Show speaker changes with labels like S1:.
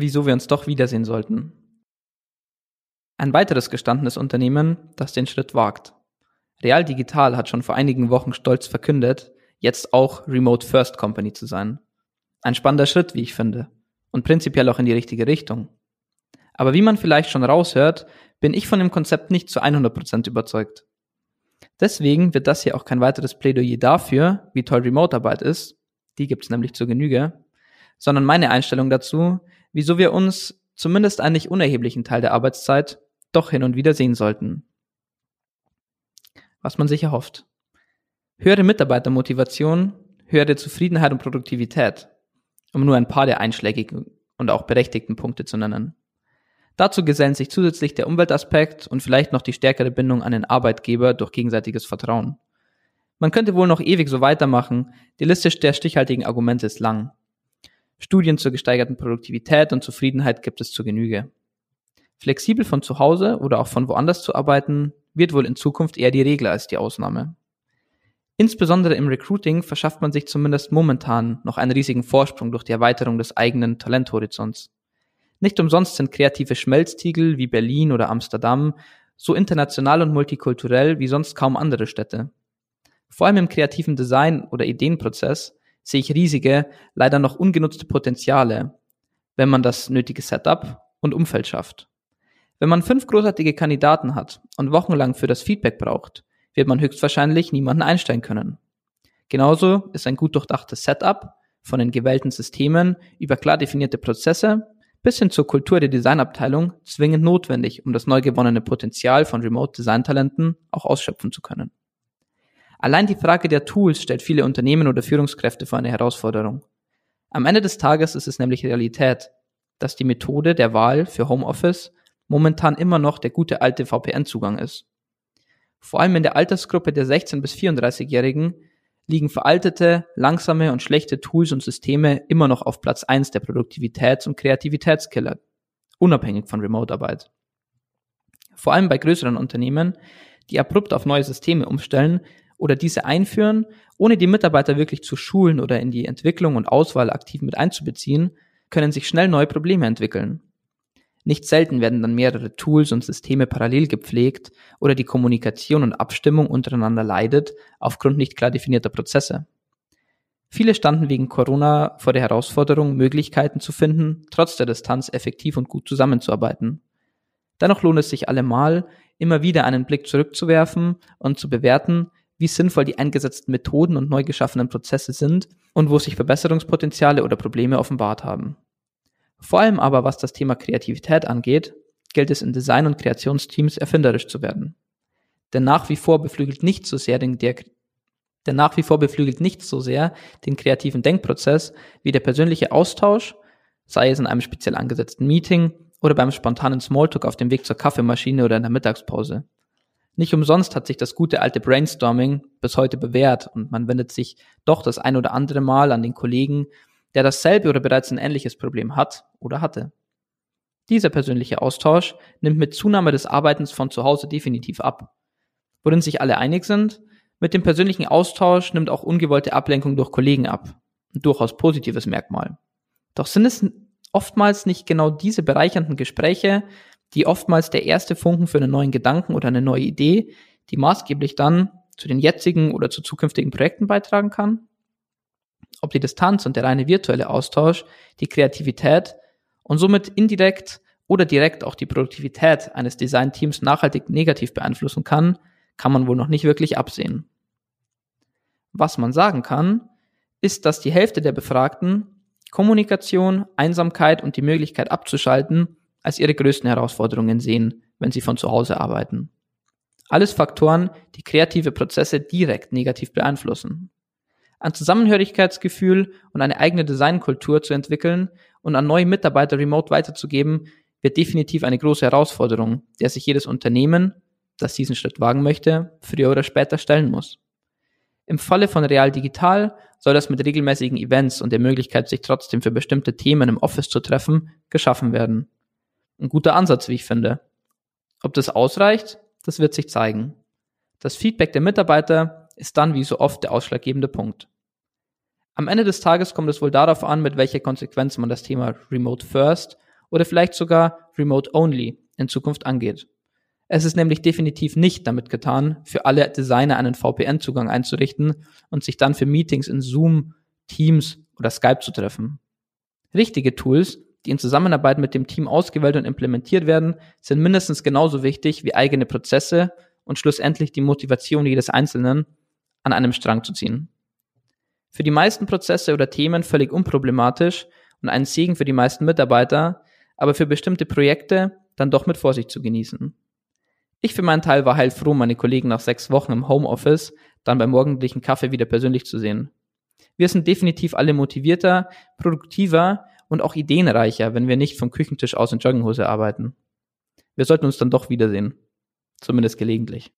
S1: wieso wir uns doch wiedersehen sollten. Ein weiteres gestandenes Unternehmen, das den Schritt wagt. Real Digital hat schon vor einigen Wochen stolz verkündet, jetzt auch Remote First Company zu sein. Ein spannender Schritt, wie ich finde, und prinzipiell auch in die richtige Richtung. Aber wie man vielleicht schon raushört, bin ich von dem Konzept nicht zu 100% überzeugt. Deswegen wird das hier auch kein weiteres Plädoyer dafür, wie toll Remote-Arbeit ist, die gibt's nämlich zur Genüge, sondern meine Einstellung dazu, wieso wir uns zumindest einen nicht unerheblichen Teil der Arbeitszeit doch hin und wieder sehen sollten. Was man sich erhofft. Höhere Mitarbeitermotivation, höhere Zufriedenheit und Produktivität, um nur ein paar der einschlägigen und auch berechtigten Punkte zu nennen. Dazu gesellen sich zusätzlich der Umweltaspekt und vielleicht noch die stärkere Bindung an den Arbeitgeber durch gegenseitiges Vertrauen. Man könnte wohl noch ewig so weitermachen, die Liste der stichhaltigen Argumente ist lang. Studien zur gesteigerten Produktivität und Zufriedenheit gibt es zur Genüge. Flexibel von zu Hause oder auch von woanders zu arbeiten, wird wohl in Zukunft eher die Regel als die Ausnahme. Insbesondere im Recruiting verschafft man sich zumindest momentan noch einen riesigen Vorsprung durch die Erweiterung des eigenen Talenthorizonts. Nicht umsonst sind kreative Schmelztiegel wie Berlin oder Amsterdam so international und multikulturell wie sonst kaum andere Städte. Vor allem im kreativen Design oder Ideenprozess sehe ich riesige, leider noch ungenutzte Potenziale, wenn man das nötige Setup und Umfeld schafft. Wenn man fünf großartige Kandidaten hat und wochenlang für das Feedback braucht, wird man höchstwahrscheinlich niemanden einstellen können. Genauso ist ein gut durchdachtes Setup von den gewählten Systemen über klar definierte Prozesse bis hin zur Kultur der Designabteilung zwingend notwendig, um das neu gewonnene Potenzial von Remote Design Talenten auch ausschöpfen zu können. Allein die Frage der Tools stellt viele Unternehmen oder Führungskräfte vor eine Herausforderung. Am Ende des Tages ist es nämlich Realität, dass die Methode der Wahl für Homeoffice momentan immer noch der gute alte VPN-Zugang ist. Vor allem in der Altersgruppe der 16 bis 34-Jährigen liegen veraltete, langsame und schlechte Tools und Systeme immer noch auf Platz 1 der Produktivitäts- und Kreativitätskiller, unabhängig von Remote-Arbeit. Vor allem bei größeren Unternehmen, die abrupt auf neue Systeme umstellen, oder diese einführen, ohne die Mitarbeiter wirklich zu schulen oder in die Entwicklung und Auswahl aktiv mit einzubeziehen, können sich schnell neue Probleme entwickeln. Nicht selten werden dann mehrere Tools und Systeme parallel gepflegt oder die Kommunikation und Abstimmung untereinander leidet aufgrund nicht klar definierter Prozesse. Viele standen wegen Corona vor der Herausforderung, Möglichkeiten zu finden, trotz der Distanz effektiv und gut zusammenzuarbeiten. Dennoch lohnt es sich allemal, immer wieder einen Blick zurückzuwerfen und zu bewerten, wie sinnvoll die eingesetzten Methoden und neu geschaffenen Prozesse sind und wo sich Verbesserungspotenziale oder Probleme offenbart haben. Vor allem aber, was das Thema Kreativität angeht, gilt es in Design- und Kreationsteams erfinderisch zu werden. Denn nach wie vor beflügelt nicht so sehr den, der, denn nach wie vor beflügelt nicht so sehr den kreativen Denkprozess wie der persönliche Austausch, sei es in einem speziell angesetzten Meeting oder beim spontanen Smalltalk auf dem Weg zur Kaffeemaschine oder in der Mittagspause. Nicht umsonst hat sich das gute alte Brainstorming bis heute bewährt und man wendet sich doch das ein oder andere Mal an den Kollegen, der dasselbe oder bereits ein ähnliches Problem hat oder hatte. Dieser persönliche Austausch nimmt mit Zunahme des Arbeitens von zu Hause definitiv ab. Worin sich alle einig sind, mit dem persönlichen Austausch nimmt auch ungewollte Ablenkung durch Kollegen ab. Ein durchaus positives Merkmal. Doch sind es oftmals nicht genau diese bereichernden Gespräche, die oftmals der erste Funken für einen neuen Gedanken oder eine neue Idee, die maßgeblich dann zu den jetzigen oder zu zukünftigen Projekten beitragen kann? Ob die Distanz und der reine virtuelle Austausch die Kreativität und somit indirekt oder direkt auch die Produktivität eines Designteams nachhaltig negativ beeinflussen kann, kann man wohl noch nicht wirklich absehen. Was man sagen kann, ist, dass die Hälfte der Befragten Kommunikation, Einsamkeit und die Möglichkeit abzuschalten als ihre größten Herausforderungen sehen, wenn sie von zu Hause arbeiten. Alles Faktoren, die kreative Prozesse direkt negativ beeinflussen. Ein Zusammenhörigkeitsgefühl und eine eigene Designkultur zu entwickeln und an neue Mitarbeiter remote weiterzugeben, wird definitiv eine große Herausforderung, der sich jedes Unternehmen, das diesen Schritt wagen möchte, früher oder später stellen muss. Im Falle von Real Digital soll das mit regelmäßigen Events und der Möglichkeit, sich trotzdem für bestimmte Themen im Office zu treffen, geschaffen werden. Ein guter Ansatz, wie ich finde. Ob das ausreicht, das wird sich zeigen. Das Feedback der Mitarbeiter ist dann wie so oft der ausschlaggebende Punkt. Am Ende des Tages kommt es wohl darauf an, mit welcher Konsequenz man das Thema Remote First oder vielleicht sogar Remote Only in Zukunft angeht. Es ist nämlich definitiv nicht damit getan, für alle Designer einen VPN-Zugang einzurichten und sich dann für Meetings in Zoom, Teams oder Skype zu treffen. Richtige Tools, die in Zusammenarbeit mit dem Team ausgewählt und implementiert werden, sind mindestens genauso wichtig wie eigene Prozesse und schlussendlich die Motivation jedes Einzelnen, an einem Strang zu ziehen. Für die meisten Prozesse oder Themen völlig unproblematisch und ein Segen für die meisten Mitarbeiter, aber für bestimmte Projekte dann doch mit Vorsicht zu genießen. Ich für meinen Teil war heilfroh, meine Kollegen nach sechs Wochen im Homeoffice dann beim morgendlichen Kaffee wieder persönlich zu sehen. Wir sind definitiv alle motivierter, produktiver und auch ideenreicher, wenn wir nicht vom Küchentisch aus in Jogginghose arbeiten. Wir sollten uns dann doch wiedersehen. Zumindest gelegentlich.